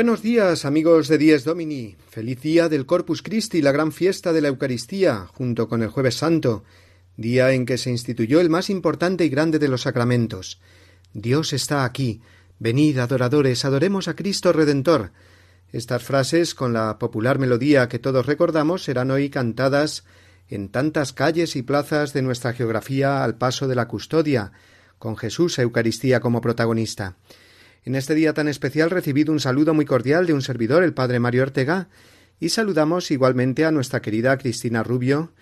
Buenos días, amigos de Dies Domini. Feliz día del Corpus Christi, la gran fiesta de la Eucaristía, junto con el Jueves Santo, día en que se instituyó el más importante y grande de los sacramentos. Dios está aquí. Venid, adoradores, adoremos a Cristo Redentor. Estas frases, con la popular melodía que todos recordamos, serán hoy cantadas en tantas calles y plazas de nuestra geografía al paso de la custodia, con Jesús Eucaristía como protagonista. En este día tan especial recibido un saludo muy cordial de un servidor, el padre Mario Ortega, y saludamos igualmente a nuestra querida Cristina Rubio,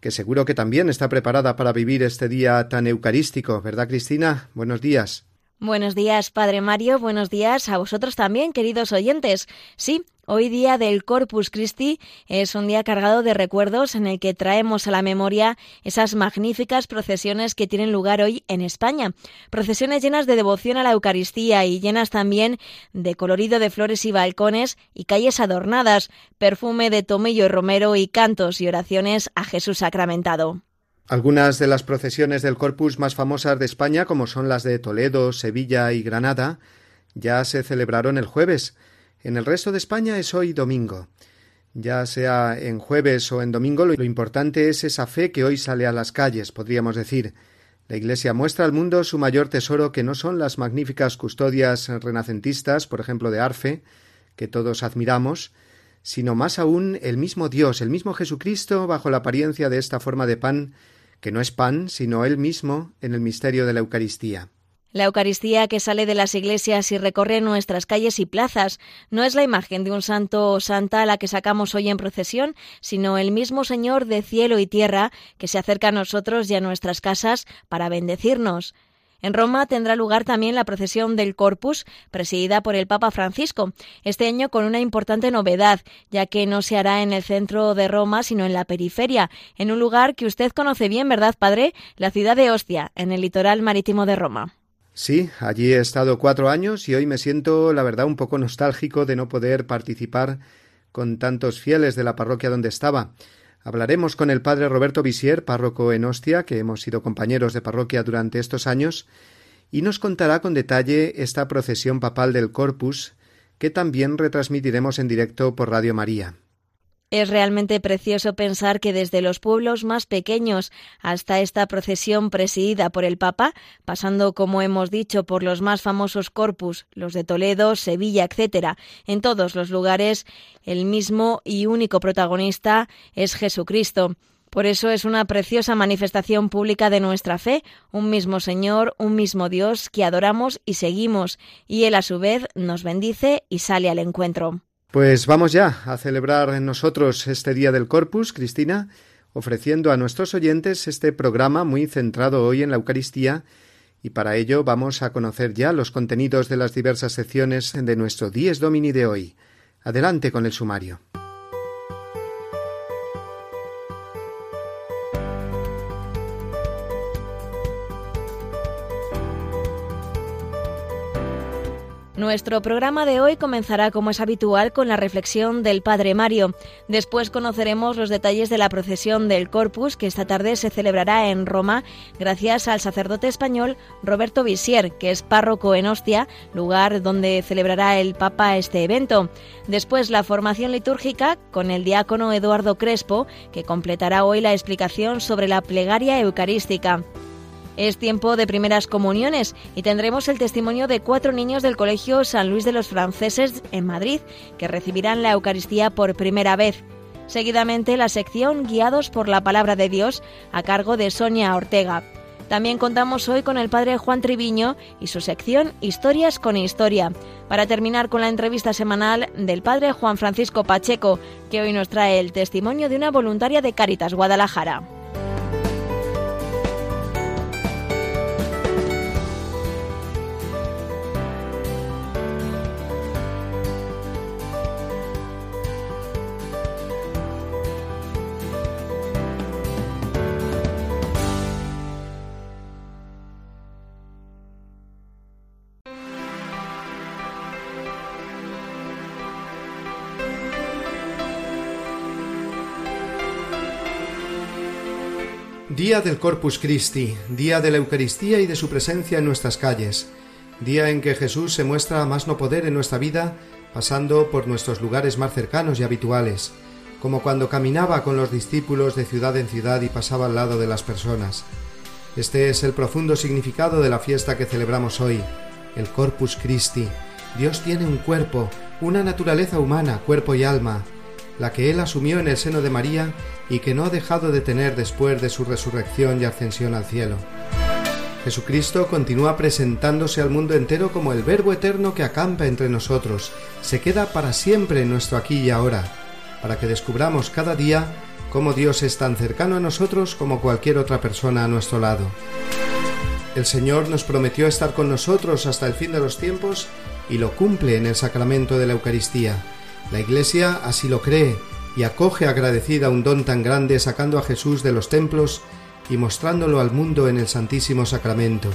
que seguro que también está preparada para vivir este día tan eucarístico, ¿verdad, Cristina? Buenos días. Buenos días, Padre Mario. Buenos días a vosotros también, queridos oyentes. Sí, Hoy día del Corpus Christi es un día cargado de recuerdos en el que traemos a la memoria esas magníficas procesiones que tienen lugar hoy en España. Procesiones llenas de devoción a la Eucaristía y llenas también de colorido de flores y balcones y calles adornadas, perfume de tomillo y romero y cantos y oraciones a Jesús sacramentado. Algunas de las procesiones del Corpus más famosas de España, como son las de Toledo, Sevilla y Granada, ya se celebraron el jueves. En el resto de España es hoy domingo. Ya sea en jueves o en domingo, lo importante es esa fe que hoy sale a las calles, podríamos decir. La Iglesia muestra al mundo su mayor tesoro, que no son las magníficas custodias renacentistas, por ejemplo, de Arfe, que todos admiramos, sino más aún el mismo Dios, el mismo Jesucristo, bajo la apariencia de esta forma de pan, que no es pan, sino Él mismo en el misterio de la Eucaristía. La Eucaristía que sale de las iglesias y recorre nuestras calles y plazas no es la imagen de un santo o santa a la que sacamos hoy en procesión, sino el mismo Señor de cielo y tierra que se acerca a nosotros y a nuestras casas para bendecirnos. En Roma tendrá lugar también la procesión del Corpus, presidida por el Papa Francisco, este año con una importante novedad, ya que no se hará en el centro de Roma, sino en la periferia, en un lugar que usted conoce bien, ¿verdad, padre? La ciudad de Ostia, en el litoral marítimo de Roma. Sí, allí he estado cuatro años y hoy me siento, la verdad, un poco nostálgico de no poder participar con tantos fieles de la parroquia donde estaba. Hablaremos con el padre Roberto Visier, párroco en Ostia, que hemos sido compañeros de parroquia durante estos años, y nos contará con detalle esta procesión papal del Corpus, que también retransmitiremos en directo por Radio María. Es realmente precioso pensar que desde los pueblos más pequeños hasta esta procesión presidida por el Papa, pasando, como hemos dicho, por los más famosos corpus, los de Toledo, Sevilla, etc., en todos los lugares, el mismo y único protagonista es Jesucristo. Por eso es una preciosa manifestación pública de nuestra fe, un mismo Señor, un mismo Dios que adoramos y seguimos, y Él a su vez nos bendice y sale al encuentro. Pues vamos ya a celebrar en nosotros este Día del Corpus, Cristina, ofreciendo a nuestros oyentes este programa muy centrado hoy en la Eucaristía y para ello vamos a conocer ya los contenidos de las diversas secciones de nuestro Dies Domini de hoy. Adelante con el sumario. Nuestro programa de hoy comenzará como es habitual con la reflexión del Padre Mario. Después conoceremos los detalles de la procesión del Corpus que esta tarde se celebrará en Roma gracias al sacerdote español Roberto Visier, que es párroco en Ostia, lugar donde celebrará el Papa este evento. Después la formación litúrgica con el diácono Eduardo Crespo, que completará hoy la explicación sobre la plegaria eucarística. Es tiempo de primeras comuniones y tendremos el testimonio de cuatro niños del Colegio San Luis de los Franceses en Madrid que recibirán la Eucaristía por primera vez. Seguidamente la sección Guiados por la Palabra de Dios a cargo de Sonia Ortega. También contamos hoy con el padre Juan Triviño y su sección Historias con Historia, para terminar con la entrevista semanal del padre Juan Francisco Pacheco, que hoy nos trae el testimonio de una voluntaria de Cáritas Guadalajara. Día del Corpus Christi, día de la Eucaristía y de su presencia en nuestras calles, día en que Jesús se muestra a más no poder en nuestra vida, pasando por nuestros lugares más cercanos y habituales, como cuando caminaba con los discípulos de ciudad en ciudad y pasaba al lado de las personas. Este es el profundo significado de la fiesta que celebramos hoy, el Corpus Christi. Dios tiene un cuerpo, una naturaleza humana, cuerpo y alma, la que él asumió en el seno de María y que no ha dejado de tener después de su resurrección y ascensión al cielo. Jesucristo continúa presentándose al mundo entero como el Verbo eterno que acampa entre nosotros, se queda para siempre en nuestro aquí y ahora, para que descubramos cada día cómo Dios es tan cercano a nosotros como cualquier otra persona a nuestro lado. El Señor nos prometió estar con nosotros hasta el fin de los tiempos y lo cumple en el sacramento de la Eucaristía. La Iglesia así lo cree y acoge agradecida un don tan grande sacando a Jesús de los templos y mostrándolo al mundo en el Santísimo Sacramento.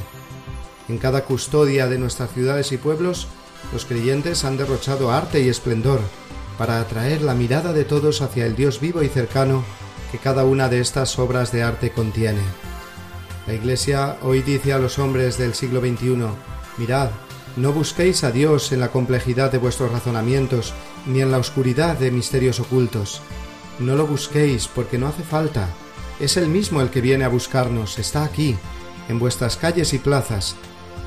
En cada custodia de nuestras ciudades y pueblos, los creyentes han derrochado arte y esplendor para atraer la mirada de todos hacia el Dios vivo y cercano que cada una de estas obras de arte contiene. La Iglesia hoy dice a los hombres del siglo XXI, mirad, no busquéis a Dios en la complejidad de vuestros razonamientos, ni en la oscuridad de misterios ocultos. No lo busquéis porque no hace falta. Es Él mismo el que viene a buscarnos, está aquí, en vuestras calles y plazas,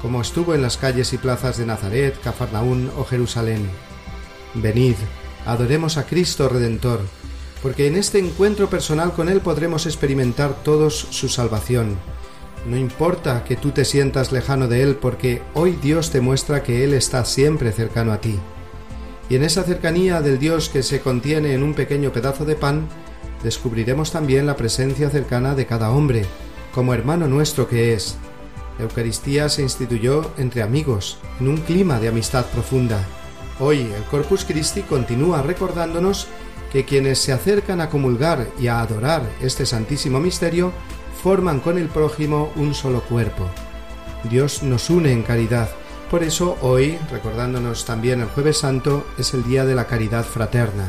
como estuvo en las calles y plazas de Nazaret, Cafarnaún o Jerusalén. Venid, adoremos a Cristo Redentor, porque en este encuentro personal con Él podremos experimentar todos su salvación no importa que tú te sientas lejano de Él porque hoy Dios te muestra que Él está siempre cercano a ti. Y en esa cercanía del Dios que se contiene en un pequeño pedazo de pan, descubriremos también la presencia cercana de cada hombre, como hermano nuestro que es. La Eucaristía se instituyó entre amigos, en un clima de amistad profunda. Hoy el Corpus Christi continúa recordándonos que quienes se acercan a comulgar y a adorar este santísimo misterio forman con el prójimo un solo cuerpo. Dios nos une en caridad. Por eso hoy, recordándonos también el jueves santo, es el día de la caridad fraterna.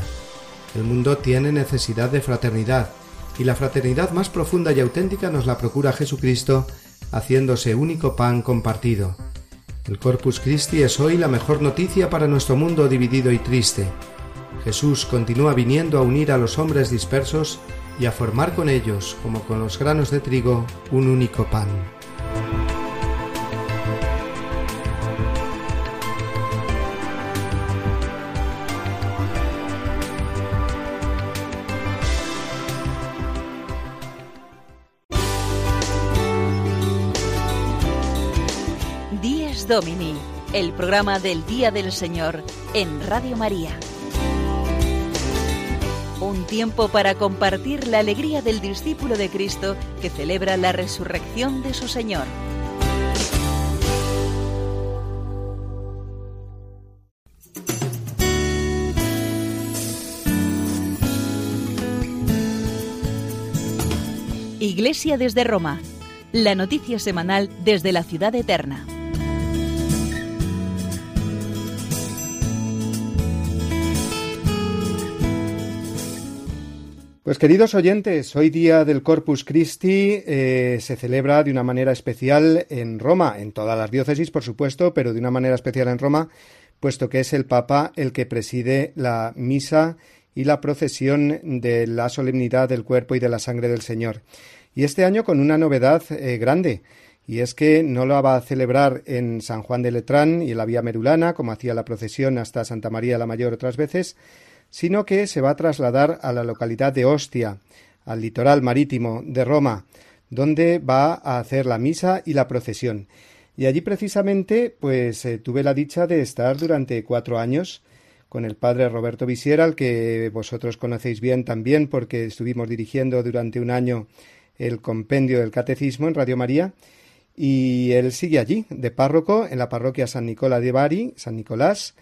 El mundo tiene necesidad de fraternidad, y la fraternidad más profunda y auténtica nos la procura Jesucristo, haciéndose único pan compartido. El Corpus Christi es hoy la mejor noticia para nuestro mundo dividido y triste. Jesús continúa viniendo a unir a los hombres dispersos y a formar con ellos, como con los granos de trigo, un único pan. Díez Domini, el programa del Día del Señor en Radio María. Un tiempo para compartir la alegría del discípulo de Cristo que celebra la resurrección de su Señor. Iglesia desde Roma. La noticia semanal desde la ciudad eterna. Pues queridos oyentes, hoy día del Corpus Christi eh, se celebra de una manera especial en Roma, en todas las diócesis por supuesto, pero de una manera especial en Roma, puesto que es el Papa el que preside la misa y la procesión de la solemnidad del cuerpo y de la sangre del Señor. Y este año con una novedad eh, grande, y es que no lo va a celebrar en San Juan de Letrán y en la Vía Merulana, como hacía la procesión hasta Santa María la Mayor otras veces, sino que se va a trasladar a la localidad de Ostia, al litoral marítimo de Roma, donde va a hacer la misa y la procesión. Y allí precisamente, pues eh, tuve la dicha de estar durante cuatro años con el padre Roberto Visiera, al que vosotros conocéis bien también, porque estuvimos dirigiendo durante un año el compendio del catecismo en Radio María, y él sigue allí, de párroco, en la parroquia San Nicolás de Bari, San Nicolás,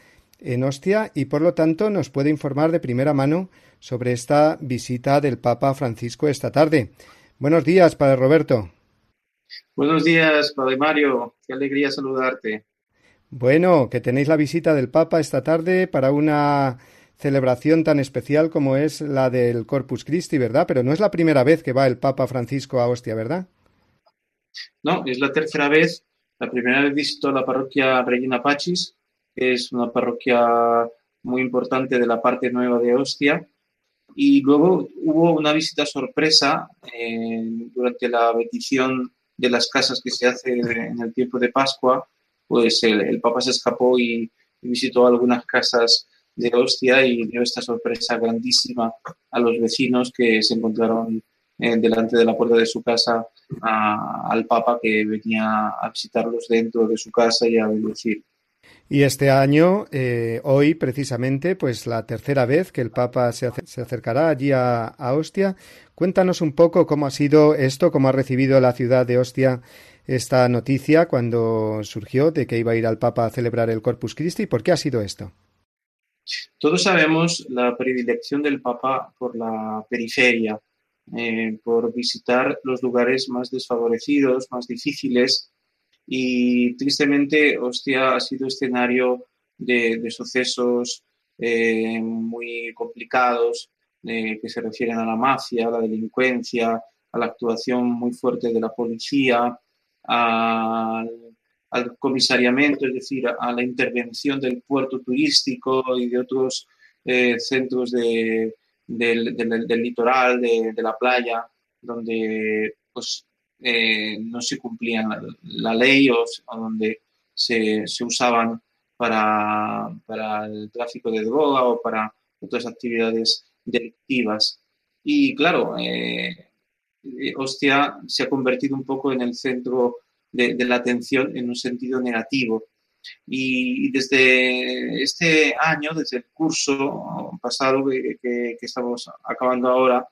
en Ostia y por lo tanto nos puede informar de primera mano sobre esta visita del Papa Francisco esta tarde. Buenos días, Padre Roberto. Buenos días, Padre Mario. Qué alegría saludarte. Bueno, que tenéis la visita del Papa esta tarde para una celebración tan especial como es la del Corpus Christi, ¿verdad? Pero no es la primera vez que va el Papa Francisco a Ostia, ¿verdad? No, es la tercera vez. La primera vez visitó la parroquia Regina Pachis, es una parroquia muy importante de la parte nueva de Ostia. Y luego hubo una visita sorpresa eh, durante la bendición de las casas que se hace en el tiempo de Pascua. Pues el, Papa se escapó y, visitó algunas casas de Ostia y dio esta sorpresa grandísima a los vecinos que se encontraron eh, delante de la puerta de su casa al Papa que venía a visitarlos dentro de su casa y a bendecir. Y este año, eh, hoy precisamente, pues la tercera vez que el Papa se, acercará allí a, Ostia. Cuéntanos un poco cómo ha sido esto, cómo ha recibido la ciudad de Ostia esta noticia cuando surgió de que iba a ir al Papa a celebrar el Corpus Christi. ¿Por qué ha sido esto? Todos sabemos la predilección del Papa por la periferia, eh, por visitar los lugares más desfavorecidos, más difíciles, y tristemente Ostia ha sido escenario de, sucesos eh, muy complicados eh, que se refieren a la mafia, a la delincuencia, a la actuación muy fuerte de la policía, al, comisariamiento, es decir, a, la intervención del puerto turístico y de otros eh, centros del, litoral, de, de, la playa, donde pues, eh, no se cumplían la, ley o, donde se, usaban para, el tráfico de droga o para otras actividades delictivas. Y claro, eh, Hostia se ha convertido un poco en el centro de, la atención en un sentido negativo. Y, desde este año, desde el curso pasado que, que, estamos acabando ahora,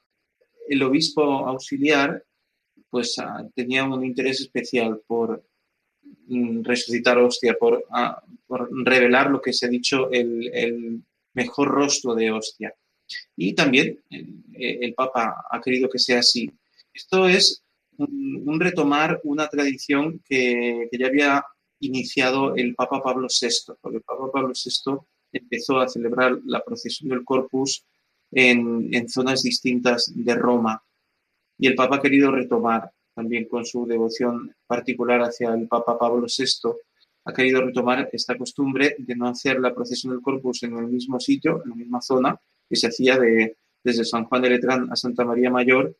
el obispo auxiliar pues ah, tenía un interés especial por mm, resucitar Hostia, ah, por, revelar lo que se ha dicho el, mejor rostro de Hostia. Y también eh, el, Papa ha querido que sea así. Esto es un, retomar una tradición que, ya había iniciado el Papa Pablo VI, porque el Papa Pablo VI empezó a celebrar la procesión del Corpus en, en zonas distintas de Roma y el Papa ha querido retomar, también con su devoción particular hacia el Papa Pablo VI, ha querido retomar esta costumbre de no hacer la procesión del Corpus en el mismo sitio, en la misma zona, que se hacía de, desde San Juan de Letrán a Santa María Mayor,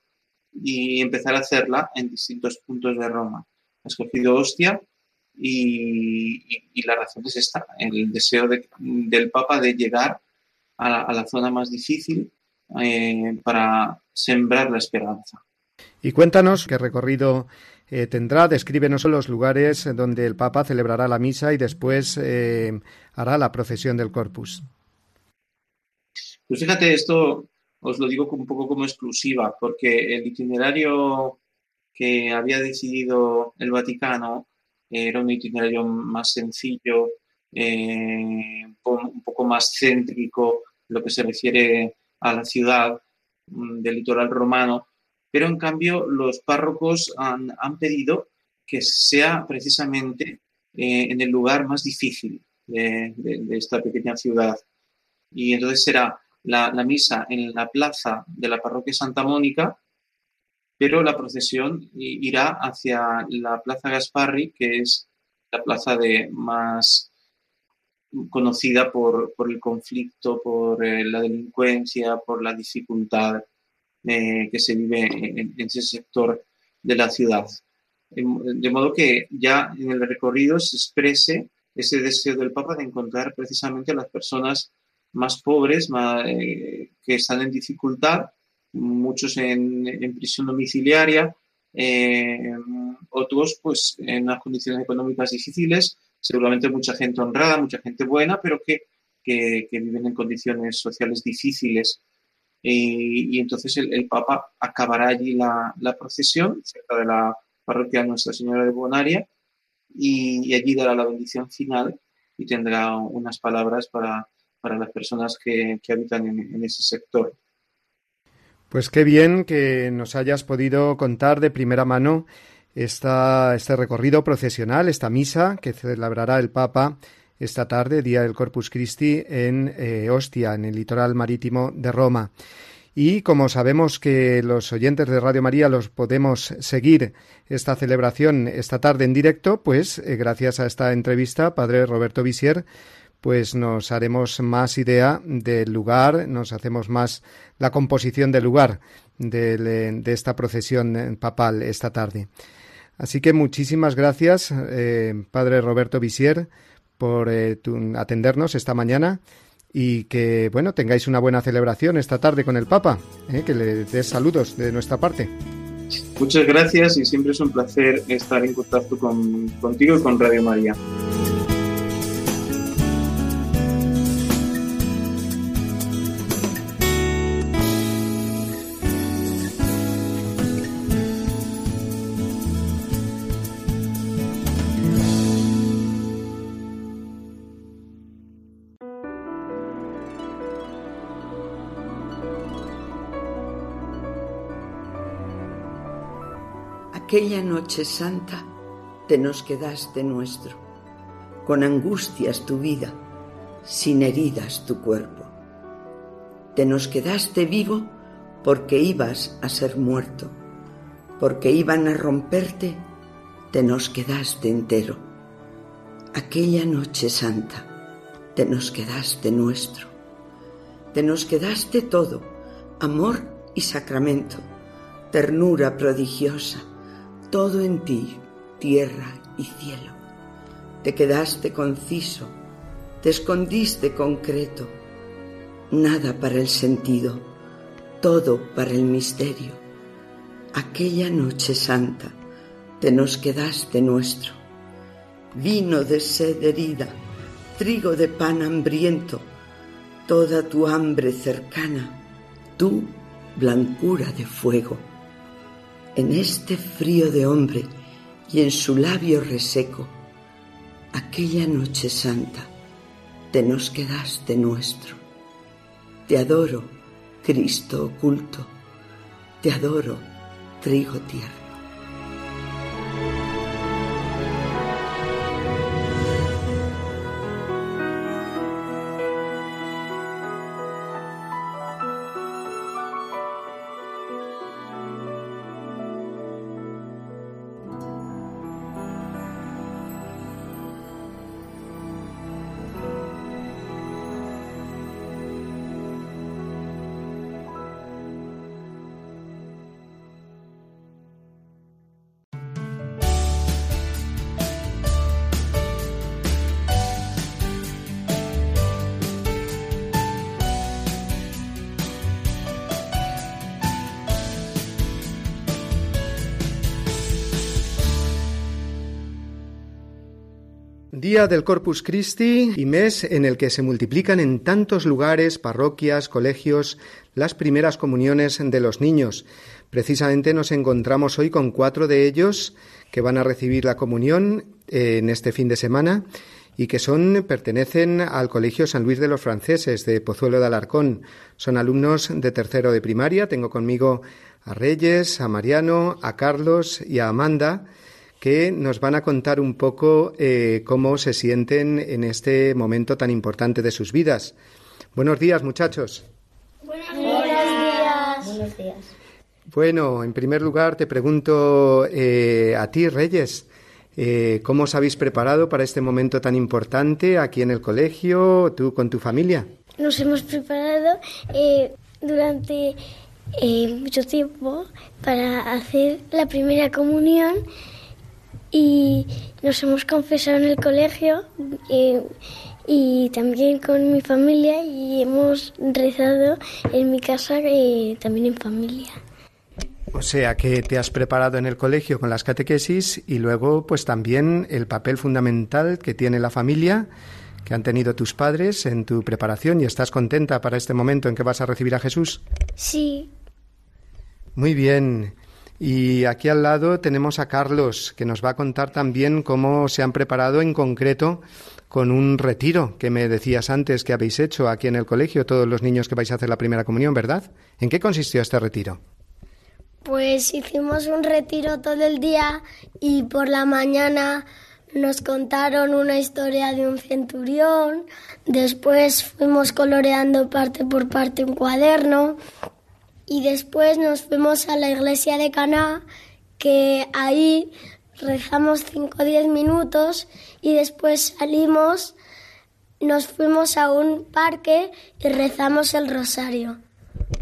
y empezar a hacerla en distintos puntos de Roma. Ha escogido Ostia y, la razón es esta, el deseo del Papa de llegar a la, zona más difícil eh, para sembrar la esperanza. Y cuéntanos qué recorrido eh, tendrá, descríbenos los lugares donde el Papa celebrará la misa y después eh, hará la procesión del Corpus. Pues fíjate, esto os lo digo un poco como exclusiva, porque el itinerario que había decidido el Vaticano era un itinerario más sencillo, eh, un poco más céntrico, lo que se refiere a la ciudad mm, del litoral romano, pero en cambio los párrocos han, pedido que sea precisamente eh, en el lugar más difícil de, esta pequeña ciudad. Y entonces será la, misa en la plaza de la parroquia Santa Mónica, pero la procesión irá hacia la plaza Gasparri, que es la plaza de más conocida por, el conflicto, por eh, la delincuencia, por la dificultad eh, que se vive en, ese sector de la ciudad. De modo que ya en el recorrido se exprese ese deseo del Papa de encontrar precisamente a las personas más pobres, eh, que están en dificultad, muchos en, prisión domiciliaria, eh, otros pues en unas condiciones económicas difíciles, seguramente mucha gente honrada, mucha gente buena, pero que, que viven en condiciones sociales difíciles y, entonces el, Papa acabará allí la, procesión cerca de la parroquia Nuestra Señora de Bonaria y, allí dará la bendición final y tendrá unas palabras para, las personas que, habitan en, ese sector. Pues qué bien que nos hayas podido contar de primera mano esta, este recorrido procesional, esta misa que celebrará el Papa esta tarde, día del Corpus Christi, en eh, Ostia, en el litoral marítimo de Roma. Y como sabemos que los oyentes de Radio María los podemos seguir esta celebración esta tarde en directo, pues eh, gracias a esta entrevista, Padre Roberto Visier, pues nos haremos más idea del lugar, nos hacemos más la composición del lugar de, esta procesión papal esta tarde. Así que muchísimas gracias, eh, Padre Roberto Visier, por eh, atendernos esta mañana y que, bueno, tengáis una buena celebración esta tarde con el Papa, ¿eh? que le des saludos de nuestra parte. Muchas gracias y siempre es un placer estar en contacto con, contigo y con Radio María. Aquella noche santa te nos quedaste nuestro, con angustias tu vida, sin heridas tu cuerpo. Te nos quedaste vivo porque ibas a ser muerto, porque iban a romperte, te nos quedaste entero. Aquella noche santa te nos quedaste nuestro, te nos quedaste todo, amor y sacramento, ternura prodigiosa, todo en ti, tierra y cielo. Te quedaste conciso, te escondiste concreto, nada para el sentido, todo para el misterio. Aquella noche santa te nos quedaste nuestro, vino de sed herida, trigo de pan hambriento, toda tu hambre cercana, tú blancura de fuego en este frío de hombre y en su labio reseco, aquella noche santa, te nos quedaste nuestro. Te adoro, Cristo oculto, te adoro, trigo tierno. Día del Corpus Christi y mes en el que se multiplican en tantos lugares, parroquias, colegios, las primeras comuniones de los niños. Precisamente nos encontramos hoy con cuatro de ellos que van a recibir la comunión eh, en este fin de semana y que son pertenecen al Colegio San Luis de los Franceses de Pozuelo de Alarcón. Son alumnos de tercero de primaria. Tengo conmigo a Reyes, a Mariano, a Carlos y a Amanda que nos van a contar un poco eh, cómo se sienten en este momento tan importante de sus vidas. Buenos días, muchachos. Buenos días. Buenos días. Bueno, en primer lugar te pregunto eh, a ti, Reyes, eh, ¿cómo os habéis preparado para este momento tan importante aquí en el colegio, tú con tu familia? Nos hemos preparado durante mucho tiempo para hacer la primera comunión y nos hemos confesado en el colegio y también con mi familia y hemos rezado en mi casa y también en familia. O sea que te has preparado en el colegio con las catequesis y luego pues también el papel fundamental que tiene la familia que han tenido tus padres en tu preparación y estás contenta para este momento en que vas a recibir a Jesús. Sí. Muy bien. Y aquí al lado tenemos a Carlos, que nos va a contar también cómo se han preparado en concreto con un retiro que me decías antes que habéis hecho aquí en el colegio, todos los niños que vais a hacer la primera comunión, ¿verdad? ¿En qué consistió este retiro? Pues hicimos un retiro todo el día y por la mañana nos contaron una historia de un centurión, después fuimos coloreando parte por parte un cuaderno y después nos fuimos a la iglesia de Caná, que ahí rezamos 5 o 10 minutos y después salimos, nos fuimos a un parque y rezamos el rosario.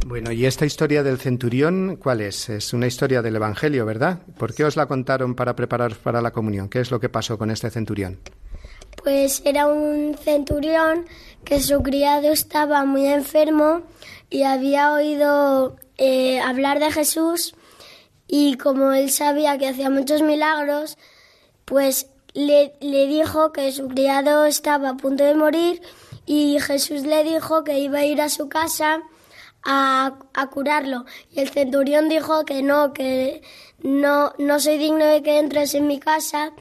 Bueno, y esta historia del centurión, ¿cuál es? Es una historia del Evangelio, ¿verdad? ¿Por qué os la contaron para preparar para la comunión? ¿Qué es lo que pasó con este centurión? Pues era un centurión que su criado estaba muy enfermo y había oído eh, hablar de Jesús y como él sabía que hacía muchos milagros, pues le, le dijo que su criado estaba a punto de morir y Jesús le dijo que iba a ir a su casa a, curarlo. Y el centurión dijo que no, que no, no soy digno de que entres en mi casa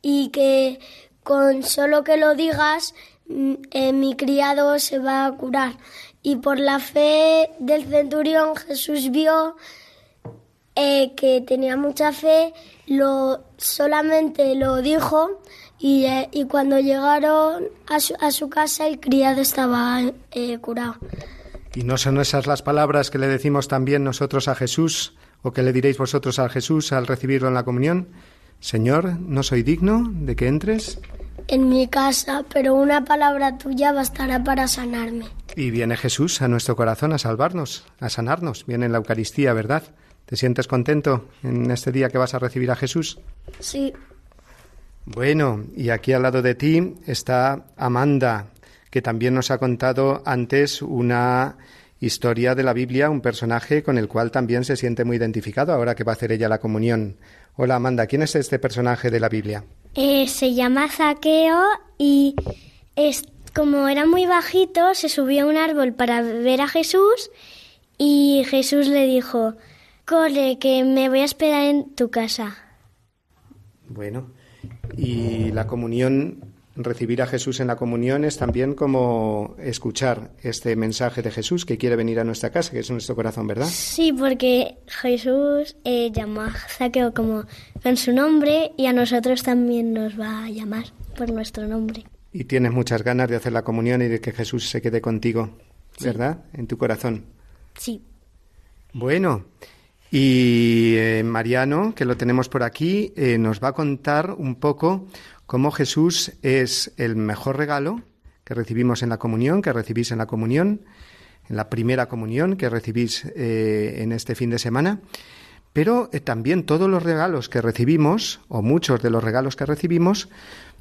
y que con solo que lo digas, mm, eh, mi criado se va a curar. Y por la fe del centurión Jesús vio eh, que tenía mucha fe, lo solamente lo dijo y, eh, y cuando llegaron a su, a su, casa el criado estaba curado. ¿Y no son esas las palabras que le decimos también nosotros a Jesús o que le diréis vosotros a Jesús al recibirlo en la comunión? Señor, no soy digno de que entres en mi casa, pero una palabra tuya bastará para sanarme. Y viene Jesús a nuestro corazón a salvarnos, a sanarnos. Viene en la Eucaristía, ¿verdad? ¿Te sientes contento en este día que vas a recibir a Jesús? Sí. Bueno, y aquí al lado de ti está Amanda, que también nos ha contado antes una historia de la Biblia, un personaje con el cual también se siente muy identificado ahora que va a hacer ella la comunión. Hola Amanda, ¿quién es este personaje de la Biblia? Eh, se llama Zaqueo y es, como era muy bajito, se subió a un árbol para ver a Jesús y Jesús le dijo, corre, que me voy a esperar en tu casa. Bueno, y la comunión recibir a Jesús en la comunión es también como escuchar este mensaje de Jesús que quiere venir a nuestra casa, que es nuestro corazón, ¿verdad? Sí, porque Jesús eh, llamó a Zaqueo como con su nombre y a nosotros también nos va a llamar por nuestro nombre. Y tienes muchas ganas de hacer la comunión y de que Jesús se quede contigo, ¿verdad? En tu corazón. Sí. Bueno, y eh, Mariano, que lo tenemos por aquí, eh, nos va a contar un poco cómo Jesús es el mejor regalo que recibimos en la comunión, que recibís en la comunión, en la primera comunión que recibís eh, en este fin de semana, pero eh, también todos los regalos que recibimos, o muchos de los regalos que recibimos,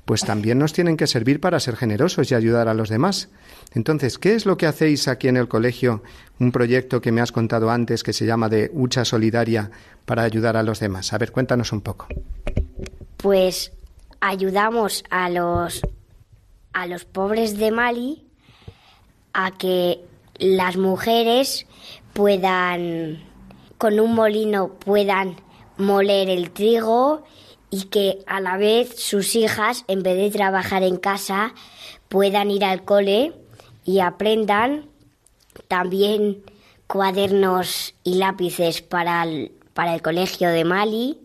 pues también nos tienen que servir para ser generosos y ayudar a los demás. Entonces, ¿qué es lo que hacéis aquí en el colegio? Un proyecto que me has contado antes que se llama de Hucha Solidaria para ayudar a los demás. A ver, cuéntanos un poco. Pues ayudamos a los, a los pobres de Mali a que las mujeres puedan, con un molino, puedan moler el trigo y que a la vez sus hijas, en vez de trabajar en casa, puedan ir al cole y aprendan también cuadernos y lápices para para el colegio de Mali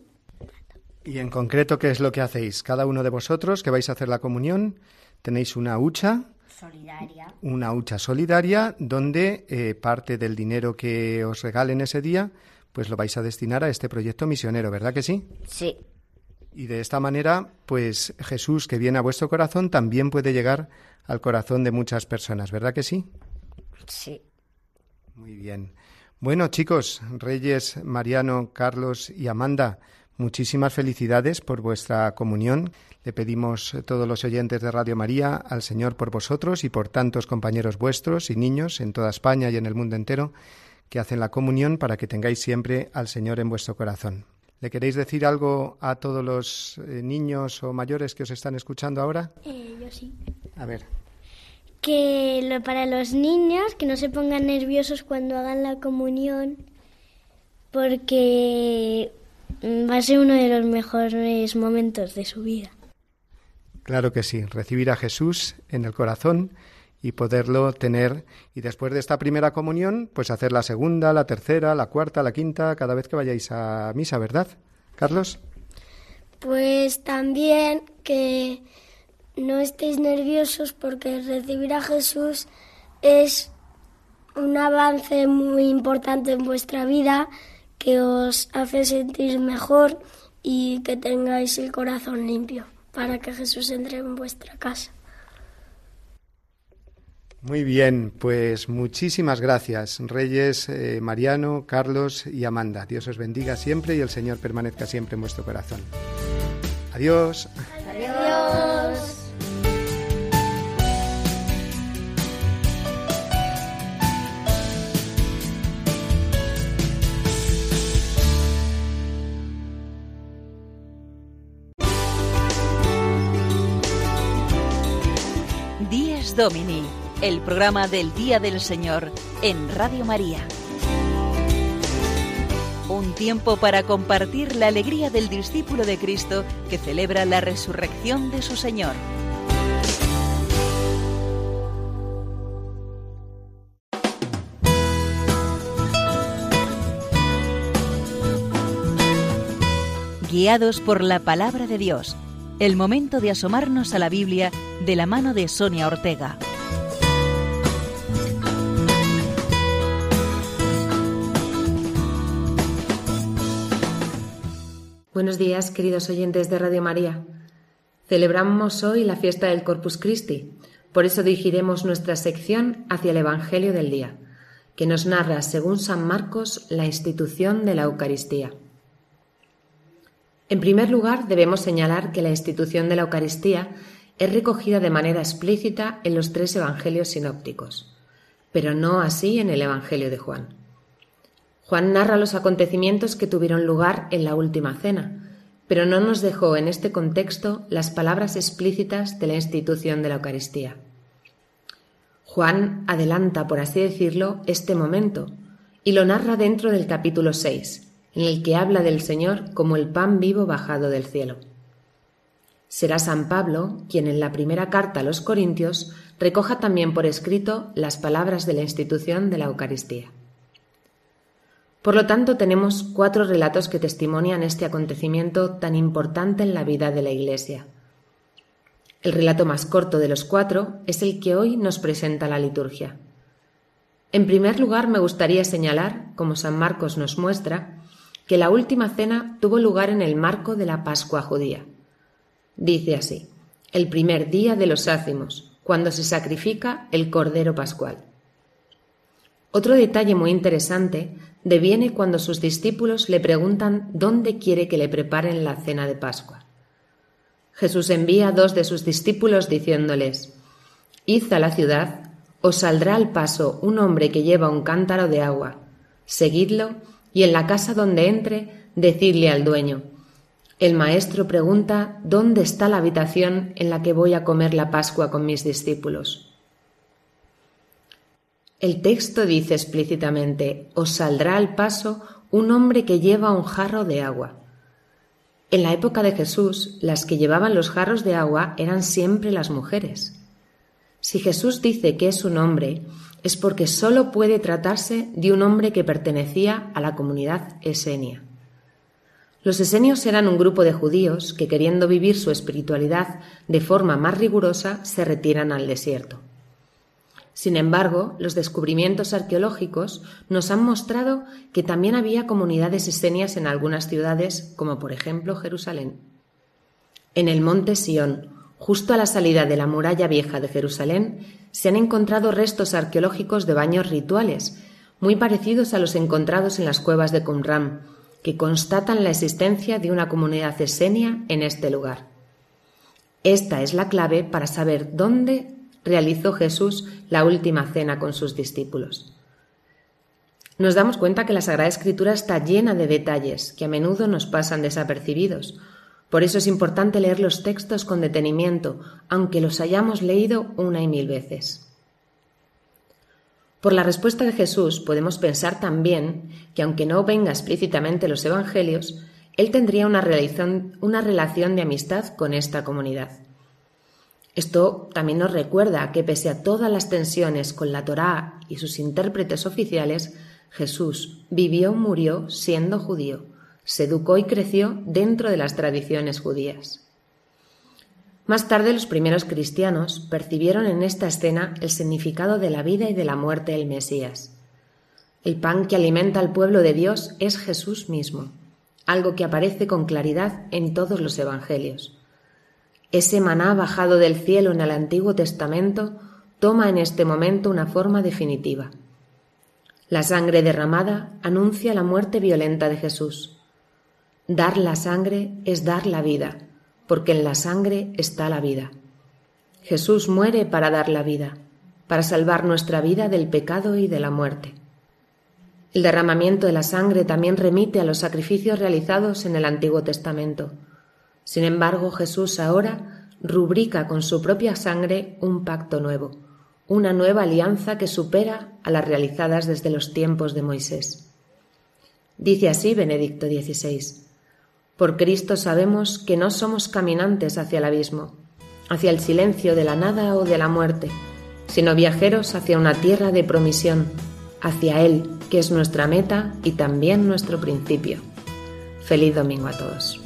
y en concreto, ¿qué es lo que hacéis? Cada uno de vosotros que vais a hacer la comunión, tenéis una hucha. Solidaria. Una hucha solidaria donde eh, parte del dinero que os regalen ese día, pues lo vais a destinar a este proyecto misionero, ¿verdad que sí? Sí. Y de esta manera, pues Jesús que viene a vuestro corazón también puede llegar al corazón de muchas personas, ¿verdad que sí? Sí. Muy bien. Bueno, chicos, Reyes, Mariano, Carlos y Amanda, Muchísimas felicidades por vuestra comunión. Le pedimos a todos los oyentes de Radio María al Señor por vosotros y por tantos compañeros vuestros y niños en toda España y en el mundo entero que hacen la comunión para que tengáis siempre al Señor en vuestro corazón. ¿Le queréis decir algo a todos los eh, niños o mayores que os están escuchando ahora? Eh, yo sí. A ver. Que para los niños que no se pongan nerviosos cuando hagan la comunión, porque va a ser uno de los mejores momentos de su vida. Claro que sí, recibir a Jesús en el corazón y poderlo tener y después de esta primera comunión, pues hacer la segunda, la tercera, la cuarta, la quinta, cada vez que vayáis a misa, ¿verdad? Carlos. Pues también que no estéis nerviosos porque recibir a Jesús es un avance muy importante en vuestra vida que os hace sentir mejor y que tengáis el corazón limpio para que Jesús entre en vuestra casa. Muy bien, pues muchísimas gracias, Reyes, eh, Mariano, Carlos y Amanda. Dios os bendiga siempre y el Señor permanezca siempre en vuestro corazón. Adiós. Adiós. Domini el programa del Día del Señor en Radio María. Un tiempo para compartir la alegría del discípulo de Cristo que celebra la resurrección de su Señor. Guiados por la palabra de Dios, el momento de asomarnos a la Biblia de la mano de Sonia Ortega. Buenos días, queridos oyentes de Radio María. Celebramos hoy la fiesta del Corpus Christi, por eso dirigiremos nuestra sección hacia el Evangelio del día, que nos narra, según San Marcos, la institución de la Eucaristía. En primer lugar, debemos señalar que la institución de la Eucaristía es recogida de manera explícita en los tres Evangelios sinópticos, pero no así en el Evangelio de Juan. Juan narra los acontecimientos que tuvieron lugar en la última cena, pero no nos dejó en este contexto las palabras explícitas de la institución de la Eucaristía. Juan adelanta, por así decirlo, este momento y lo narra dentro del capítulo 6, en el que habla del Señor como el pan vivo bajado del cielo. Será San Pablo quien en la primera carta a los Corintios recoja también por escrito las palabras de la institución de la Eucaristía. Por lo tanto, tenemos cuatro relatos que testimonian este acontecimiento tan importante en la vida de la Iglesia. El relato más corto de los cuatro es el que hoy nos presenta la liturgia. En primer lugar, me gustaría señalar, como San Marcos nos muestra, que la última cena tuvo lugar en el marco de la Pascua judía. Dice así, el primer día de los ácimos, cuando se sacrifica el Cordero Pascual. Otro detalle muy interesante deviene cuando sus discípulos le preguntan dónde quiere que le preparen la cena de Pascua. Jesús envía a dos de sus discípulos diciéndoles, Id a la ciudad, os saldrá al paso un hombre que lleva un cántaro de agua, seguidlo y en la casa donde entre, decidle al dueño, el maestro pregunta dónde está la habitación en la que voy a comer la Pascua con mis discípulos. El texto dice explícitamente, os saldrá al paso un hombre que lleva un jarro de agua. En la época de Jesús, las que llevaban los jarros de agua eran siempre las mujeres. Si Jesús dice que es un hombre, es porque sólo puede tratarse de un hombre que pertenecía a la comunidad esenia. Los esenios eran un grupo de judíos que, queriendo vivir su espiritualidad de forma más rigurosa, se retiran al desierto. Sin embargo, los descubrimientos arqueológicos nos han mostrado que también había comunidades esenias en algunas ciudades, como por ejemplo Jerusalén. En el monte Sión, justo a la salida de la muralla vieja de Jerusalén, se han encontrado restos arqueológicos de baños rituales, muy parecidos a los encontrados en las cuevas de Qumran, que constatan la existencia de una comunidad esenia en este lugar. Esta es la clave para saber dónde realizó Jesús la última cena con sus discípulos. Nos damos cuenta que la Sagrada Escritura está llena de detalles que a menudo nos pasan desapercibidos. Por eso es importante leer los textos con detenimiento, aunque los hayamos leído una y mil veces. Por la respuesta de Jesús podemos pensar también que aunque no venga explícitamente los Evangelios, Él tendría una relación, de amistad con esta comunidad. Esto también nos recuerda que pese a todas las tensiones con la Torá y sus intérpretes oficiales, Jesús vivió, murió siendo judío, se educó y creció dentro de las tradiciones judías. Más tarde los primeros cristianos percibieron en esta escena el significado de la vida y de la muerte del Mesías. El pan que alimenta al pueblo de Dios es Jesús mismo, algo que aparece con claridad en todos los evangelios. Ese maná bajado del cielo en el Antiguo Testamento toma en este momento una forma definitiva. La sangre derramada anuncia la muerte violenta de Jesús. Dar la sangre es dar la vida, porque en la sangre está la vida. Jesús muere para dar la vida, para salvar nuestra vida del pecado y de la muerte. El derramamiento de la sangre también remite a los sacrificios realizados en el Antiguo Testamento. Sin embargo, Jesús ahora rubrica con su propia sangre un pacto nuevo, una nueva alianza que supera a las realizadas desde los tiempos de Moisés. Dice así Benedicto XVI. Por Cristo sabemos que no somos caminantes hacia el abismo, hacia el silencio de la nada o de la muerte, sino viajeros hacia una tierra de promisión, hacia Él, que es nuestra meta y también nuestro principio. Feliz domingo a todos.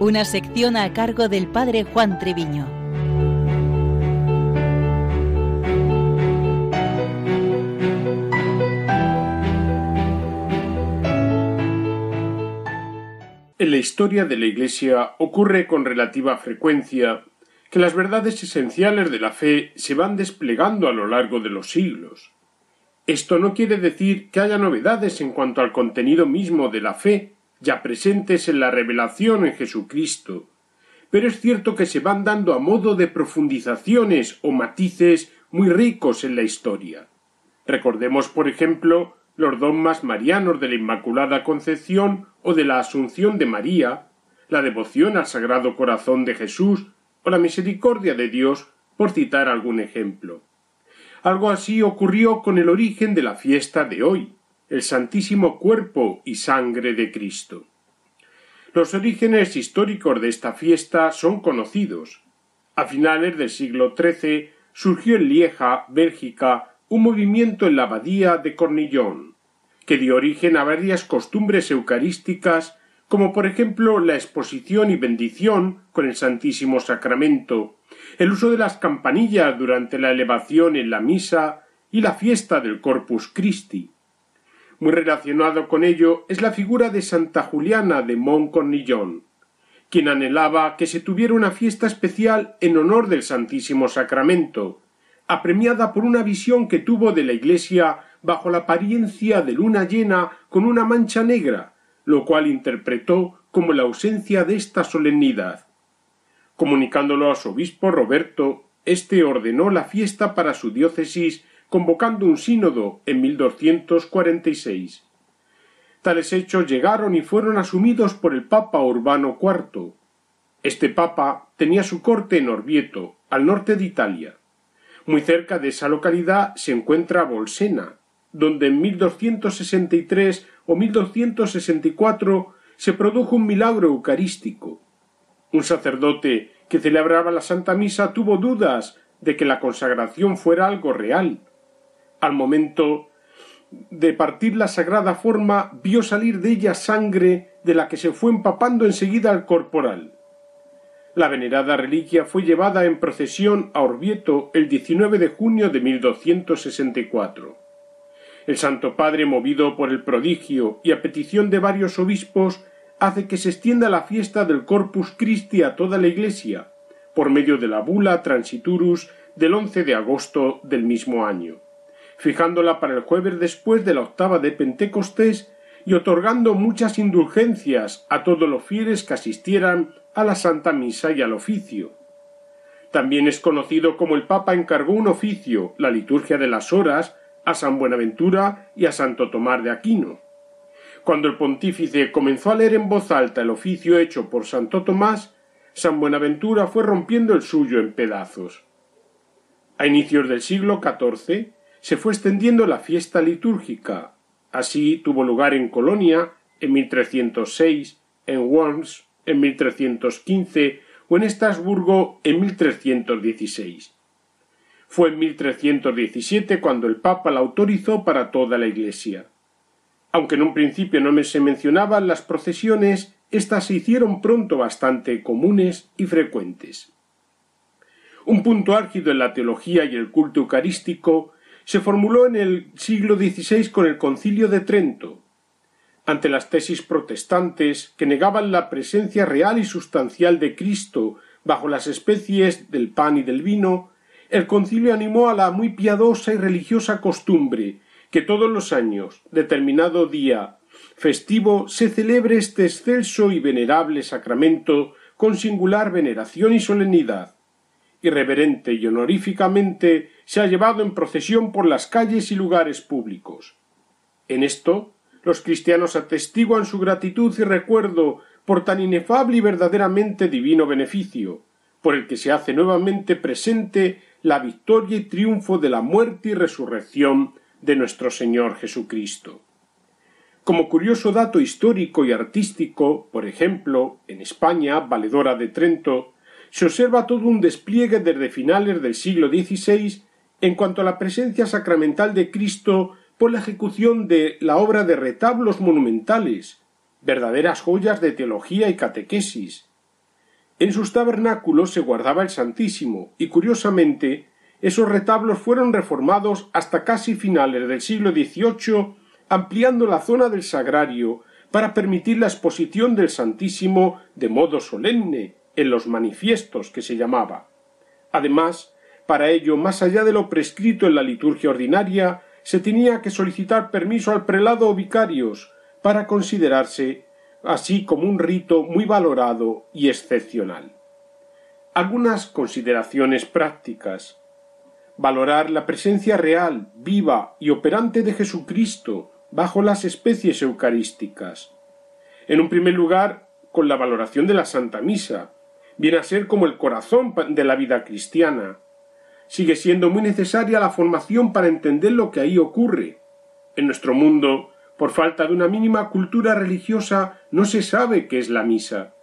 una sección a cargo del padre Juan Treviño. En la historia de la Iglesia ocurre con relativa frecuencia que las verdades esenciales de la fe se van desplegando a lo largo de los siglos. Esto no quiere decir que haya novedades en cuanto al contenido mismo de la fe, ya presentes en la revelación en Jesucristo, pero es cierto que se van dando a modo de profundizaciones o matices muy ricos en la historia. Recordemos, por ejemplo, los dogmas marianos de la Inmaculada Concepción o de la Asunción de María, la devoción al Sagrado Corazón de Jesús o la misericordia de Dios, por citar algún ejemplo. Algo así ocurrió con el origen de la fiesta de hoy, el santísimo cuerpo y sangre de Cristo. Los orígenes históricos de esta fiesta son conocidos. A finales del siglo XIII surgió en Lieja, Bélgica, un movimiento en la abadía de Cornillon, que dio origen a varias costumbres eucarísticas, como por ejemplo la exposición y bendición con el Santísimo Sacramento, el uso de las campanillas durante la elevación en la misa y la fiesta del Corpus Christi. Muy relacionado con ello es la figura de Santa Juliana de Montcornillon, quien anhelaba que se tuviera una fiesta especial en honor del Santísimo Sacramento, apremiada por una visión que tuvo de la Iglesia bajo la apariencia de luna llena con una mancha negra, lo cual interpretó como la ausencia de esta solemnidad. Comunicándolo a su obispo Roberto, éste ordenó la fiesta para su diócesis convocando un sínodo en 1246. Tales hechos llegaron y fueron asumidos por el Papa Urbano IV. Este Papa tenía su corte en Orvieto, al norte de Italia. Muy cerca de esa localidad se encuentra Bolsena, donde en 1263 o 1264 se produjo un milagro eucarístico. Un sacerdote que celebraba la Santa Misa tuvo dudas de que la consagración fuera algo real, al momento de partir la sagrada forma, vio salir de ella sangre de la que se fue empapando enseguida al corporal. La venerada reliquia fue llevada en procesión a Orvieto el 19 de junio de 1264. El Santo Padre, movido por el prodigio y a petición de varios obispos, hace que se extienda la fiesta del Corpus Christi a toda la Iglesia, por medio de la bula Transiturus del 11 de agosto del mismo año fijándola para el jueves después de la octava de Pentecostés y otorgando muchas indulgencias a todos los fieles que asistieran a la Santa Misa y al oficio. También es conocido como el Papa encargó un oficio, la liturgia de las horas, a San Buenaventura y a Santo Tomás de Aquino. Cuando el pontífice comenzó a leer en voz alta el oficio hecho por Santo Tomás, San Buenaventura fue rompiendo el suyo en pedazos. A inicios del siglo XIV se fue extendiendo la fiesta litúrgica. Así tuvo lugar en Colonia en 1306, en Worms en 1315 o en Estrasburgo en 1316. Fue en 1317 cuando el Papa la autorizó para toda la Iglesia. Aunque en un principio no se mencionaban las procesiones, éstas se hicieron pronto bastante comunes y frecuentes. Un punto álgido en la teología y el culto eucarístico se formuló en el siglo XVI con el Concilio de Trento, ante las tesis protestantes que negaban la presencia real y sustancial de Cristo bajo las especies del pan y del vino, el concilio animó a la muy piadosa y religiosa costumbre que todos los años, determinado día festivo, se celebre este excelso y venerable sacramento con singular veneración y solemnidad. Irreverente y honoríficamente se ha llevado en procesión por las calles y lugares públicos. En esto los cristianos atestiguan su gratitud y recuerdo por tan inefable y verdaderamente divino beneficio, por el que se hace nuevamente presente la victoria y triunfo de la muerte y resurrección de nuestro Señor Jesucristo. Como curioso dato histórico y artístico, por ejemplo, en España, valedora de Trento, se observa todo un despliegue desde finales del siglo XVI en cuanto a la presencia sacramental de Cristo por la ejecución de la obra de retablos monumentales, verdaderas joyas de teología y catequesis. En sus tabernáculos se guardaba el Santísimo, y curiosamente esos retablos fueron reformados hasta casi finales del siglo XVIII, ampliando la zona del sagrario para permitir la exposición del Santísimo de modo solemne, en los manifiestos que se llamaba. Además, para ello, más allá de lo prescrito en la liturgia ordinaria, se tenía que solicitar permiso al prelado o vicarios para considerarse así como un rito muy valorado y excepcional. Algunas consideraciones prácticas. Valorar la presencia real, viva y operante de Jesucristo bajo las especies eucarísticas. En un primer lugar, con la valoración de la Santa Misa, viene a ser como el corazón de la vida cristiana, sigue siendo muy necesaria la formación para entender lo que ahí ocurre. En nuestro mundo, por falta de una mínima cultura religiosa, no se sabe qué es la misa.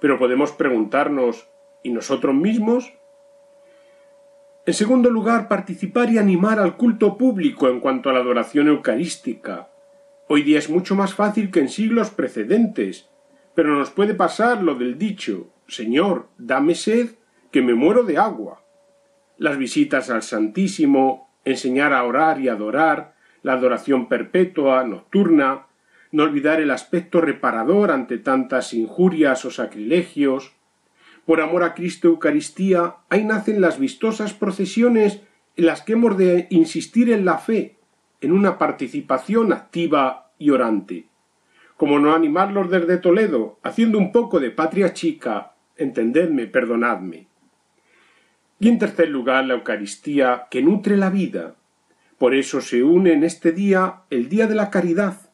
Pero podemos preguntarnos ¿y nosotros mismos? En segundo lugar, participar y animar al culto público en cuanto a la adoración eucarística. Hoy día es mucho más fácil que en siglos precedentes, pero nos puede pasar lo del dicho Señor, dame sed, que me muero de agua las visitas al Santísimo, enseñar a orar y adorar, la adoración perpetua, nocturna, no olvidar el aspecto reparador ante tantas injurias o sacrilegios. Por amor a Cristo Eucaristía, ahí nacen las vistosas procesiones en las que hemos de insistir en la fe, en una participación activa y orante. Como no animarlos desde Toledo, haciendo un poco de patria chica, entendedme, perdonadme. Y en tercer lugar, la Eucaristía que nutre la vida. Por eso se une en este día el Día de la Caridad.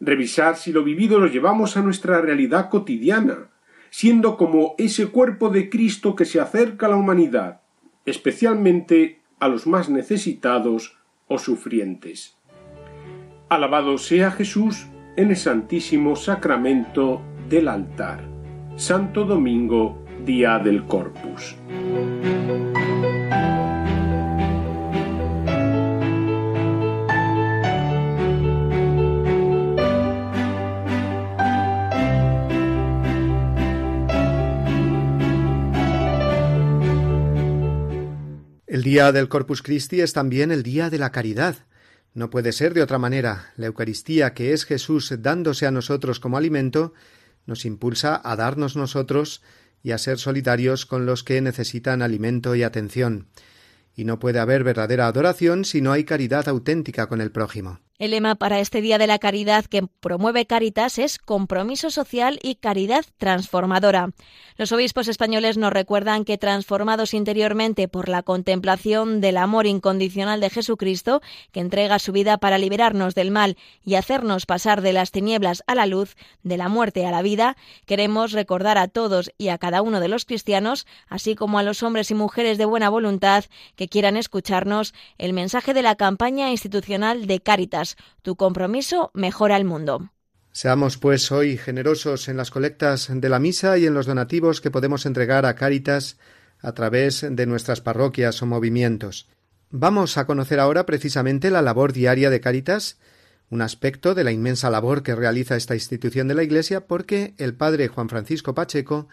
Revisar si lo vivido lo llevamos a nuestra realidad cotidiana, siendo como ese cuerpo de Cristo que se acerca a la humanidad, especialmente a los más necesitados o sufrientes. Alabado sea Jesús en el Santísimo Sacramento del altar. Santo Domingo, día del Corpus. El día del Corpus Christi es también el día de la caridad. No puede ser de otra manera. La Eucaristía, que es Jesús dándose a nosotros como alimento, nos impulsa a darnos nosotros y a ser solitarios con los que necesitan alimento y atención. Y no puede haber verdadera adoración si no hay caridad auténtica con el prójimo. El lema para este Día de la Caridad que promueve Caritas es compromiso social y caridad transformadora. Los obispos españoles nos recuerdan que transformados interiormente por la contemplación del amor incondicional de Jesucristo, que entrega su vida para liberarnos del mal y hacernos pasar de las tinieblas a la luz, de la muerte a la vida, queremos recordar a todos y a cada uno de los cristianos, así como a los hombres y mujeres de buena voluntad que quieran escucharnos, el mensaje de la campaña institucional de Caritas tu compromiso mejora el mundo. Seamos pues hoy generosos en las colectas de la misa y en los donativos que podemos entregar a Cáritas a través de nuestras parroquias o movimientos. Vamos a conocer ahora precisamente la labor diaria de Cáritas, un aspecto de la inmensa labor que realiza esta institución de la Iglesia, porque el padre Juan Francisco Pacheco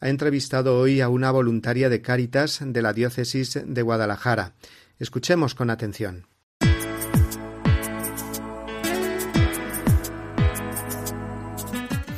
ha entrevistado hoy a una voluntaria de Cáritas de la diócesis de Guadalajara. Escuchemos con atención.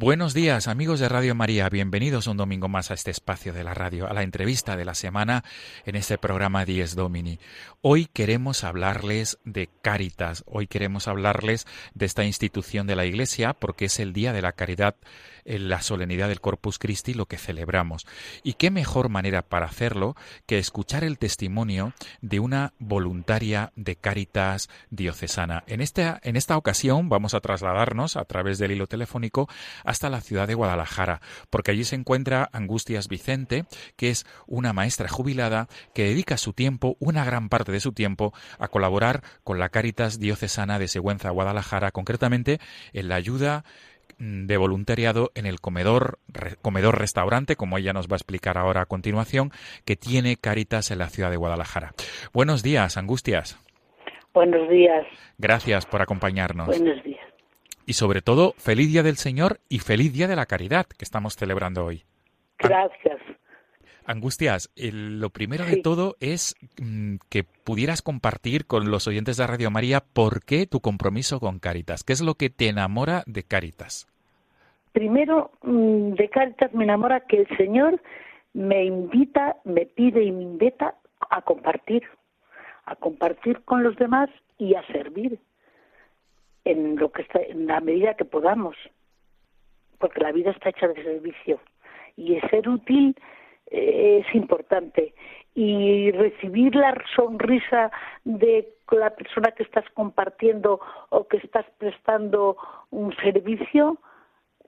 Buenos días amigos de Radio María, bienvenidos un domingo más a este espacio de la radio, a la entrevista de la semana en este programa Dies Domini. Hoy queremos hablarles de Cáritas, hoy queremos hablarles de esta institución de la Iglesia porque es el Día de la Caridad en la solemnidad del Corpus Christi lo que celebramos. Y qué mejor manera para hacerlo que escuchar el testimonio de una voluntaria de Cáritas diocesana. En esta, en esta ocasión vamos a trasladarnos a través del hilo telefónico hasta la ciudad de Guadalajara, porque allí se encuentra Angustias Vicente, que es una maestra jubilada que dedica su tiempo, una gran parte de su tiempo, a colaborar con la Cáritas diocesana de Següenza, Guadalajara, concretamente en la ayuda de voluntariado en el comedor, comedor restaurante, como ella nos va a explicar ahora a continuación, que tiene Caritas en la ciudad de Guadalajara. Buenos días, Angustias. Buenos días. Gracias por acompañarnos. Buenos días. Y sobre todo, feliz Día del Señor y feliz Día de la Caridad que estamos celebrando hoy. Gracias. Angustias, lo primero de todo es mm, que pudieras compartir con los oyentes de Radio María por qué tu compromiso con Caritas. ¿Qué es lo que te enamora de Caritas? Primero, mm, de Caritas me enamora que el Señor me invita, me pide y me invita a compartir, a compartir con los demás y a servir en lo que está, en la medida que podamos, porque la vida está hecha de servicio y es ser útil es importante y recibir la sonrisa de la persona que estás compartiendo o que estás prestando un servicio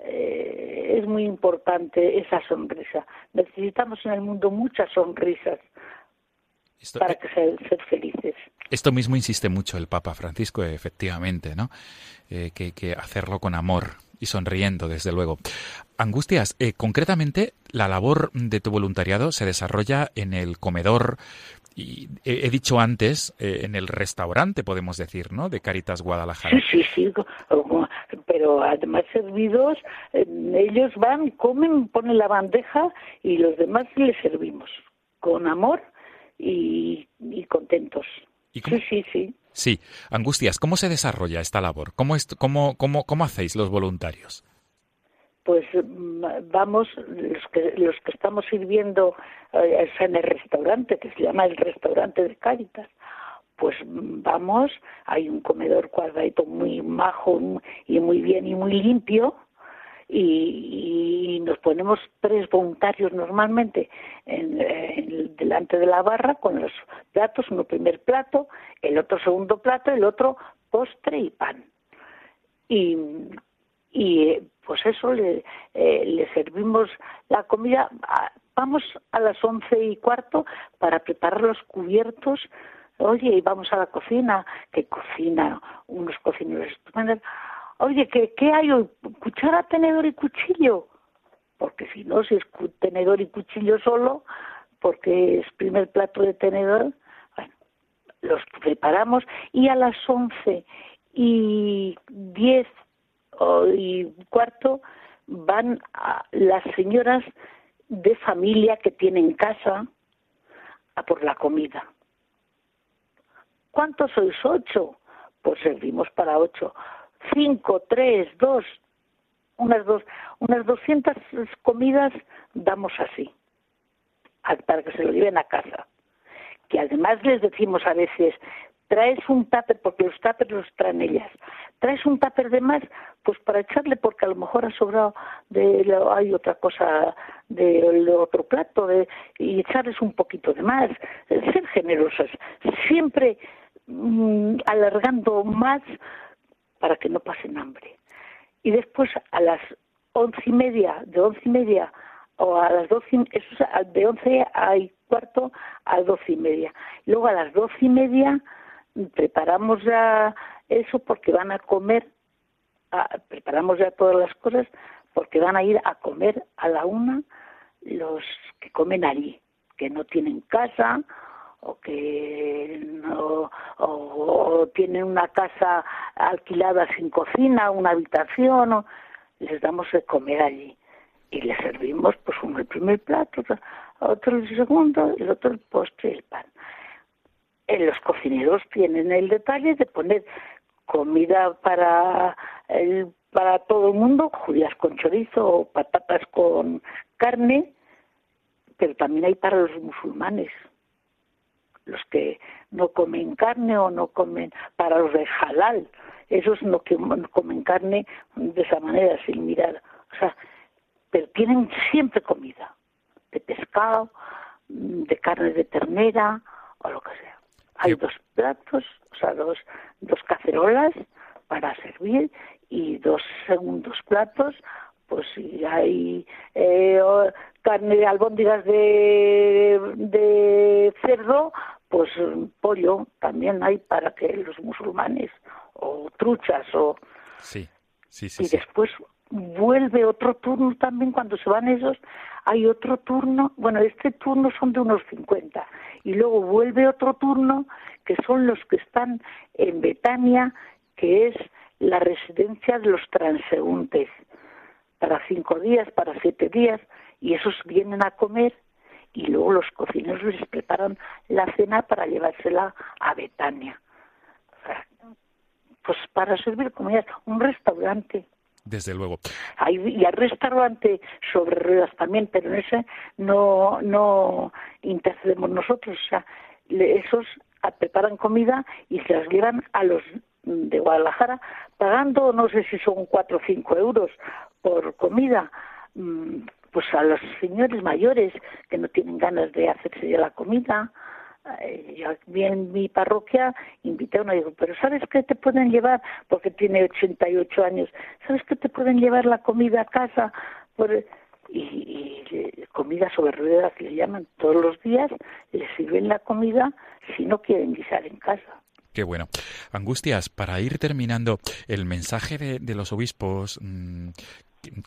eh, es muy importante esa sonrisa. Necesitamos en el mundo muchas sonrisas para que ser, felices. Esto mismo insiste mucho el Papa Francisco, efectivamente, ¿no? Eh, que, que hacerlo con amor, y sonriendo, desde luego. Angustias, eh, concretamente, la labor de tu voluntariado se desarrolla en el comedor y he, dicho antes, eh, en el restaurante, podemos decir, ¿no? De Caritas Guadalajara. Sí, sí, pero además servidos, eh, ellos van, comen, ponen la bandeja y los demás les servimos con amor y, contentos. sí, sí, sí. Sí, Angustias, ¿cómo se desarrolla esta labor? ¿Cómo, cómo, cómo, cómo hacéis los voluntarios? Pues mm, vamos, los que, los que estamos sirviendo eh, en el restaurante, que se llama el restaurante de Cáritas, pues mm, vamos, hay un comedor cuadradito muy majo y muy bien y muy limpio, y, nos ponemos tres voluntarios normalmente en, delante de la barra con los platos, uno primer plato, el otro segundo plato, el otro postre y pan. Y, y pues eso, le, eh, le servimos la comida. Vamos a las once y cuarto para preparar los cubiertos oye, y vamos a la cocina, que cocina unos cocineros estupendos, oye, ¿qué, ¿qué hay hoy? ¿Cuchara, tenedor y cuchillo? Porque si no, si es tenedor y cuchillo solo, porque es primer plato de tenedor, los preparamos y a las once y diez y cuarto van las señoras de familia que tienen casa a por la comida. ¿Cuántos sois? Ocho pues servimos para ocho. Cinco, tres, dos, unas dos, unas doscientas comidas damos así, para que se lo lleven a casa. Que además les decimos a veces, traes un tupper, porque los tuppers los traen ellas, traes un tupper de más, pues para echarle, porque a lo mejor ha sobrado, de hay otra cosa del otro plato, de, y echarles un poquito de más, ser generosas, siempre mm, alargando más para que no pasen hambre. Y después a las once y media, de once y media o a las doce, eso de once a cuarto a doce y media. Luego a las doce y media preparamos ya eso porque van a comer, preparamos ya todas las cosas porque van a ir a comer a la una los que comen allí, que no tienen casa o que no o, tienen una casa alquilada sin cocina, una habitación, o, les damos de comer allí y les servimos pues uno el primer plato, otro el segundo el otro el postre y el pan. Los cocineros tienen el detalle de poner comida para el, para todo el mundo, judías con chorizo o patatas con carne, pero también hay para los musulmanes, los que no comen carne o no comen, para los de halal, esos no comen carne de esa manera, sin mirar, o sea, pero tienen siempre comida, de pescado, de carne de ternera o lo que sea. Hay dos platos, o sea, dos, dos cacerolas para servir y dos segundos platos, pues si hay eh, carne de albóndigas de, de cerdo, pues pollo también hay para que los musulmanes, o truchas, o... Sí, sí, sí. Y después vuelve otro turno también cuando se van esos, hay otro turno, bueno, este turno son de unos 50 y luego vuelve otro turno que son los que están en Betania, que es la residencia de los transeúntes, para cinco días, para siete días, y esos vienen a comer y luego los cocineros les preparan la cena para llevársela a Betania. Pues para servir comida, un restaurante. Desde luego. Hay, y hay restaurante sobre ruedas también, pero en ese no, no intercedemos nosotros. O sea, esos preparan comida y se las llevan a los de Guadalajara pagando, no sé si son cuatro o cinco euros por comida, mm, pues a los señores mayores que no tienen ganas de hacerse ya la comida, yo vi en mi parroquia, invité a uno y digo, pero ¿sabes qué te pueden llevar? Porque tiene 88 años. ¿Sabes qué te pueden llevar la comida a casa? Por, y, comida sobre ruedas le llaman todos los días, les sirven la comida si no quieren guisar en casa. Qué bueno. Angustias, para ir terminando, el mensaje de, los obispos mm,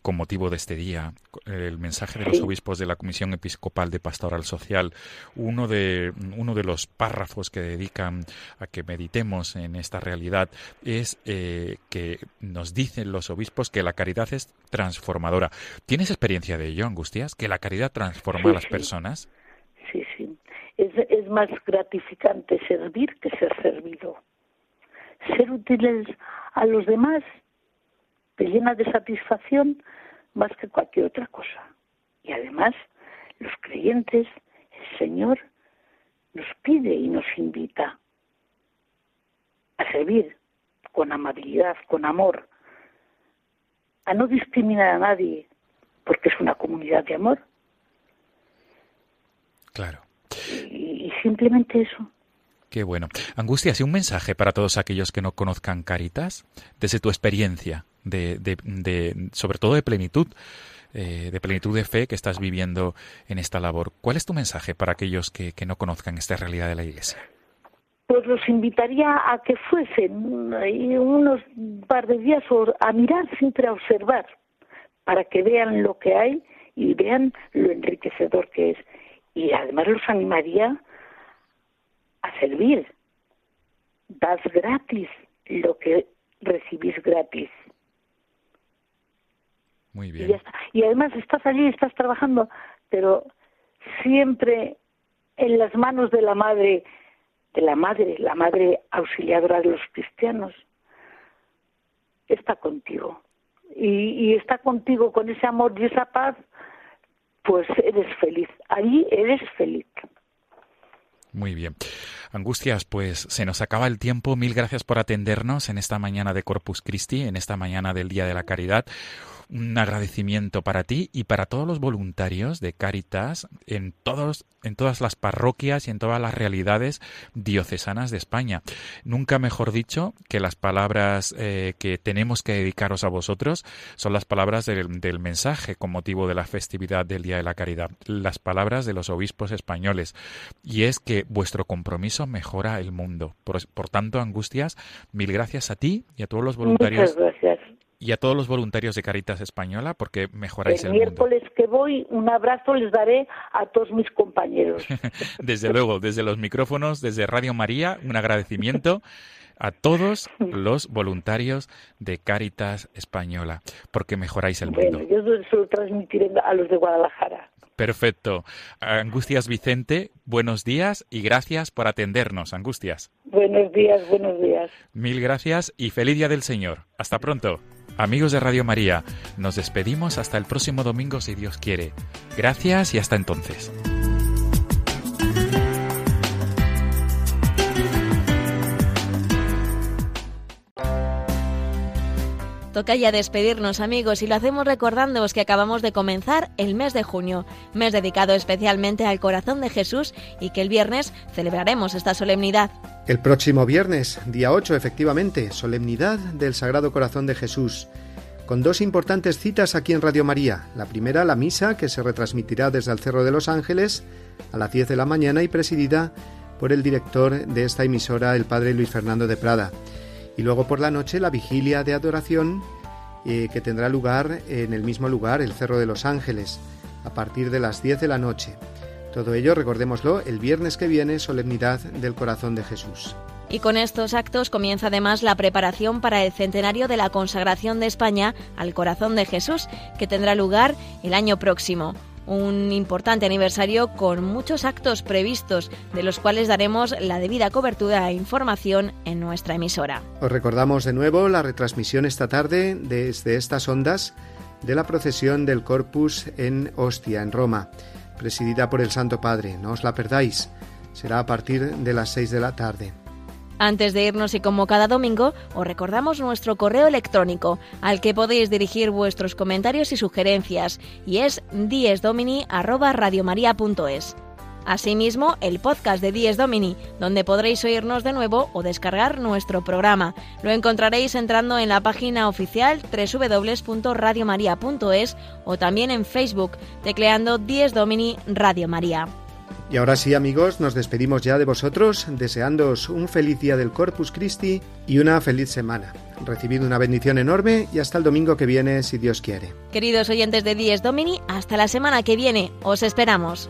con motivo de este día, el mensaje de los obispos de la Comisión Episcopal de Pastoral Social, uno de, uno de los párrafos que dedican a que meditemos en esta realidad es eh, que nos dicen los obispos que la caridad es transformadora. ¿Tienes experiencia de ello, Angustias? ¿Que la caridad transforma a las personas? Sí, sí. Es, es más gratificante servir que ser servido. Ser útiles a los demás te llena de satisfacción más que cualquier otra cosa. Y además, los creyentes, el Señor nos pide y nos invita a servir con amabilidad, con amor, a no discriminar a nadie, porque es una comunidad de amor. Claro. Y, simplemente eso. Qué bueno. Angustia, ¿y un mensaje para todos aquellos que no conozcan Caritas, desde tu experiencia? De, de, sobre todo de plenitud, eh, de plenitud de fe que estás viviendo en esta labor. ¿Cuál es tu mensaje para aquellos que, que no conozcan esta realidad de la Iglesia? Pues los invitaría a que fuesen unos par de días a mirar, siempre a observar, para que vean lo que hay y vean lo enriquecedor que es. Y además los animaría a servir. Das gratis lo que recibís gratis. Muy bien. Y, además estás allí, estás trabajando, pero siempre en las manos de la madre de la Madre, la Madre auxiliadora de los cristianos, está contigo. Y, está contigo con ese amor y esa paz, pues eres feliz. Allí eres feliz. Muy bien. Angustias, pues se nos acaba el tiempo. Mil gracias por atendernos en esta mañana de Corpus Christi, en esta mañana del Día de la Caridad un agradecimiento para ti y para todos los voluntarios de Cáritas en todos en todas las parroquias y en todas las realidades diocesanas de España. Nunca mejor dicho que las palabras eh, que tenemos que dedicaros a vosotros son las palabras del, del, mensaje con motivo de la festividad del Día de la Caridad, las palabras de los obispos españoles, y es que vuestro compromiso mejora el mundo. Por, por tanto, Angustias, mil gracias a ti y a todos los voluntarios y a todos los voluntarios de Caritas Española porque mejoráis el, el miércoles que voy, un abrazo les daré a todos mis compañeros. desde luego, desde los micrófonos, desde Radio María, un agradecimiento a todos los voluntarios de Caritas Española porque mejoráis el mundo. Bueno, yo se lo transmitiré a los de Guadalajara. Perfecto. Angustias Vicente, buenos días y gracias por atendernos, Angustias. Buenos días, buenos días. Mil gracias y feliz día del Señor. Hasta pronto. Amigos de Radio María, nos despedimos hasta el próximo domingo si Dios quiere. Gracias y hasta entonces. Toca ya despedirnos amigos y lo hacemos recordándoos que acabamos de comenzar el mes de junio, mes dedicado especialmente al corazón de Jesús y que el viernes celebraremos esta solemnidad. El próximo viernes, día 8 efectivamente, solemnidad del Sagrado Corazón de Jesús, con dos importantes citas aquí en Radio María. La primera, la misa, que se retransmitirá desde el Cerro de los Ángeles a las 10 de la mañana y presidida por el director de esta emisora, el padre Luis Fernando de Prada. Y luego por la noche la vigilia de adoración eh, que tendrá lugar en el mismo lugar, el Cerro de los Ángeles, a partir de las 10 de la noche. Todo ello, recordémoslo, el viernes que viene, solemnidad del corazón de Jesús. Y con estos actos comienza además la preparación para el centenario de la consagración de España al corazón de Jesús, que tendrá lugar el año próximo un importante aniversario con muchos actos previstos, de los cuales daremos la debida cobertura e información en nuestra emisora. Os recordamos de nuevo la retransmisión esta tarde desde estas ondas de la procesión del Corpus en Ostia, en Roma, presidida por el Santo Padre. No os la perdáis. Será a partir de las seis de la tarde. Antes de irnos y como cada domingo, os recordamos nuestro correo electrónico al que podéis dirigir vuestros comentarios y sugerencias y es diesdomini@radiomaria.es. Asimismo, el podcast de Dies Domini, donde podréis oírnos de nuevo o descargar nuestro programa. Lo encontraréis entrando en la página oficial www.radiomaria.es o también en Facebook, tecleando Dies Domini Radio María. Y ahora sí, amigos, nos despedimos ya de vosotros, deseándoos un feliz día del Corpus Christi y una feliz semana. Recibid una bendición enorme y hasta el domingo que viene, si Dios quiere. Queridos oyentes de Dies Domini, hasta la semana que viene. Os esperamos.